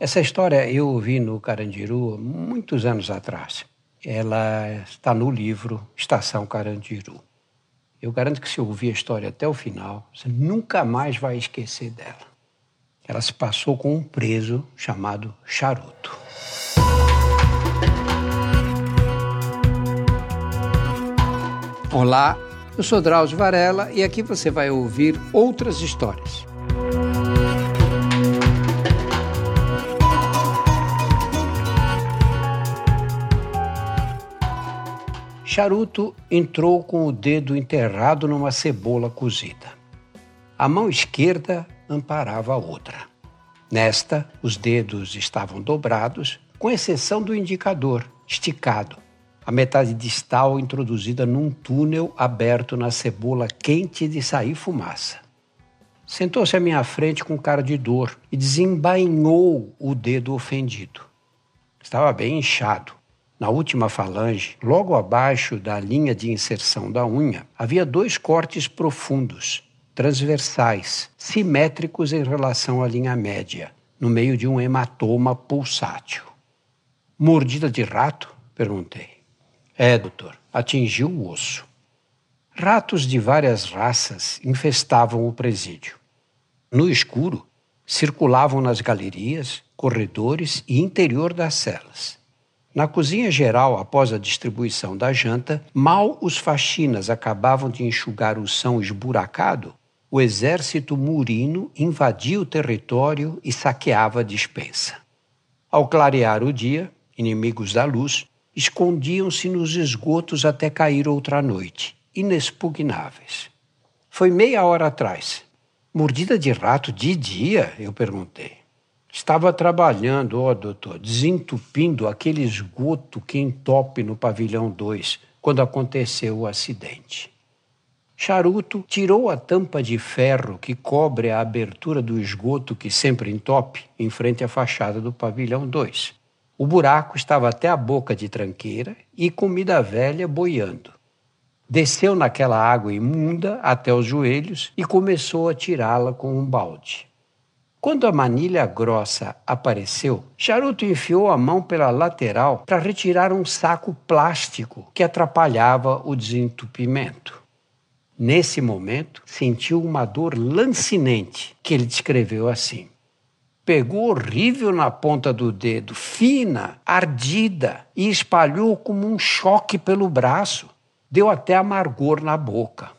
Essa história eu ouvi no Carandiru muitos anos atrás. Ela está no livro Estação Carandiru. Eu garanto que se ouvir a história até o final, você nunca mais vai esquecer dela. Ela se passou com um preso chamado Charuto. Olá, eu sou Drauzio Varela e aqui você vai ouvir outras histórias. Charuto entrou com o dedo enterrado numa cebola cozida. A mão esquerda amparava a outra. Nesta, os dedos estavam dobrados, com exceção do indicador, esticado, a metade distal introduzida num túnel aberto na cebola quente de sair fumaça. Sentou-se à minha frente com cara de dor e desembainhou o dedo ofendido. Estava bem inchado na última falange, logo abaixo da linha de inserção da unha, havia dois cortes profundos, transversais, simétricos em relação à linha média, no meio de um hematoma pulsátil. Mordida de rato? perguntei. É, doutor, atingiu o osso. Ratos de várias raças infestavam o presídio. No escuro, circulavam nas galerias, corredores e interior das celas. Na cozinha geral, após a distribuição da janta, mal os faxinas acabavam de enxugar o são esburacado, o exército murino invadia o território e saqueava a dispensa. Ao clarear o dia, inimigos da luz escondiam-se nos esgotos até cair outra noite, inexpugnáveis. Foi meia hora atrás. Mordida de rato de dia? Eu perguntei. Estava trabalhando, ó doutor, desentupindo aquele esgoto que entope no pavilhão 2 quando aconteceu o acidente. Charuto tirou a tampa de ferro que cobre a abertura do esgoto que sempre entope em frente à fachada do pavilhão 2. O buraco estava até a boca de tranqueira e comida velha boiando. Desceu naquela água imunda até os joelhos e começou a tirá-la com um balde. Quando a manilha grossa apareceu, Charuto enfiou a mão pela lateral para retirar um saco plástico que atrapalhava o desentupimento. Nesse momento, sentiu uma dor lancinante, que ele descreveu assim. Pegou horrível na ponta do dedo, fina, ardida, e espalhou como um choque pelo braço. Deu até amargor na boca.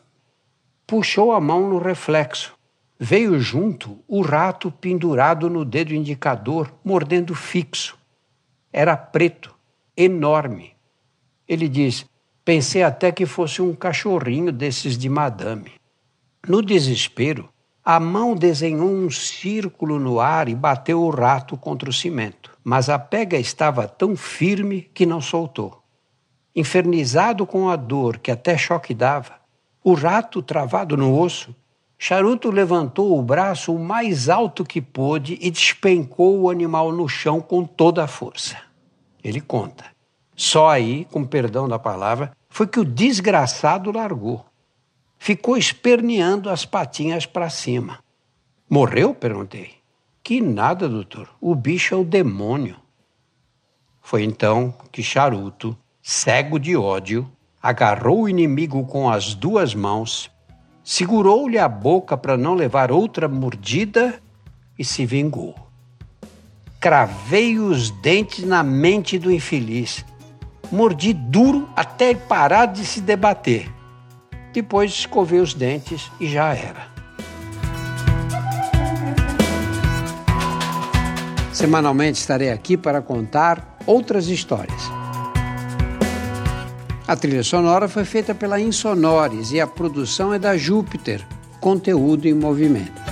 Puxou a mão no reflexo Veio junto o rato pendurado no dedo indicador, mordendo fixo. Era preto, enorme. Ele diz: Pensei até que fosse um cachorrinho desses de madame. No desespero, a mão desenhou um círculo no ar e bateu o rato contra o cimento, mas a pega estava tão firme que não soltou. Infernizado com a dor que até choque dava, o rato, travado no osso, Charuto levantou o braço o mais alto que pôde e despencou o animal no chão com toda a força. Ele conta. Só aí, com perdão da palavra, foi que o desgraçado largou. Ficou esperneando as patinhas para cima. Morreu? perguntei. Que nada, doutor. O bicho é o demônio. Foi então que Charuto, cego de ódio, agarrou o inimigo com as duas mãos, segurou-lhe a boca para não levar outra mordida e se vingou. Cravei os dentes na mente do infeliz. Mordi duro até parar de se debater. Depois escovei os dentes e já era. Semanalmente estarei aqui para contar outras histórias. A trilha sonora foi feita pela Insonores e a produção é da Júpiter, conteúdo em movimento.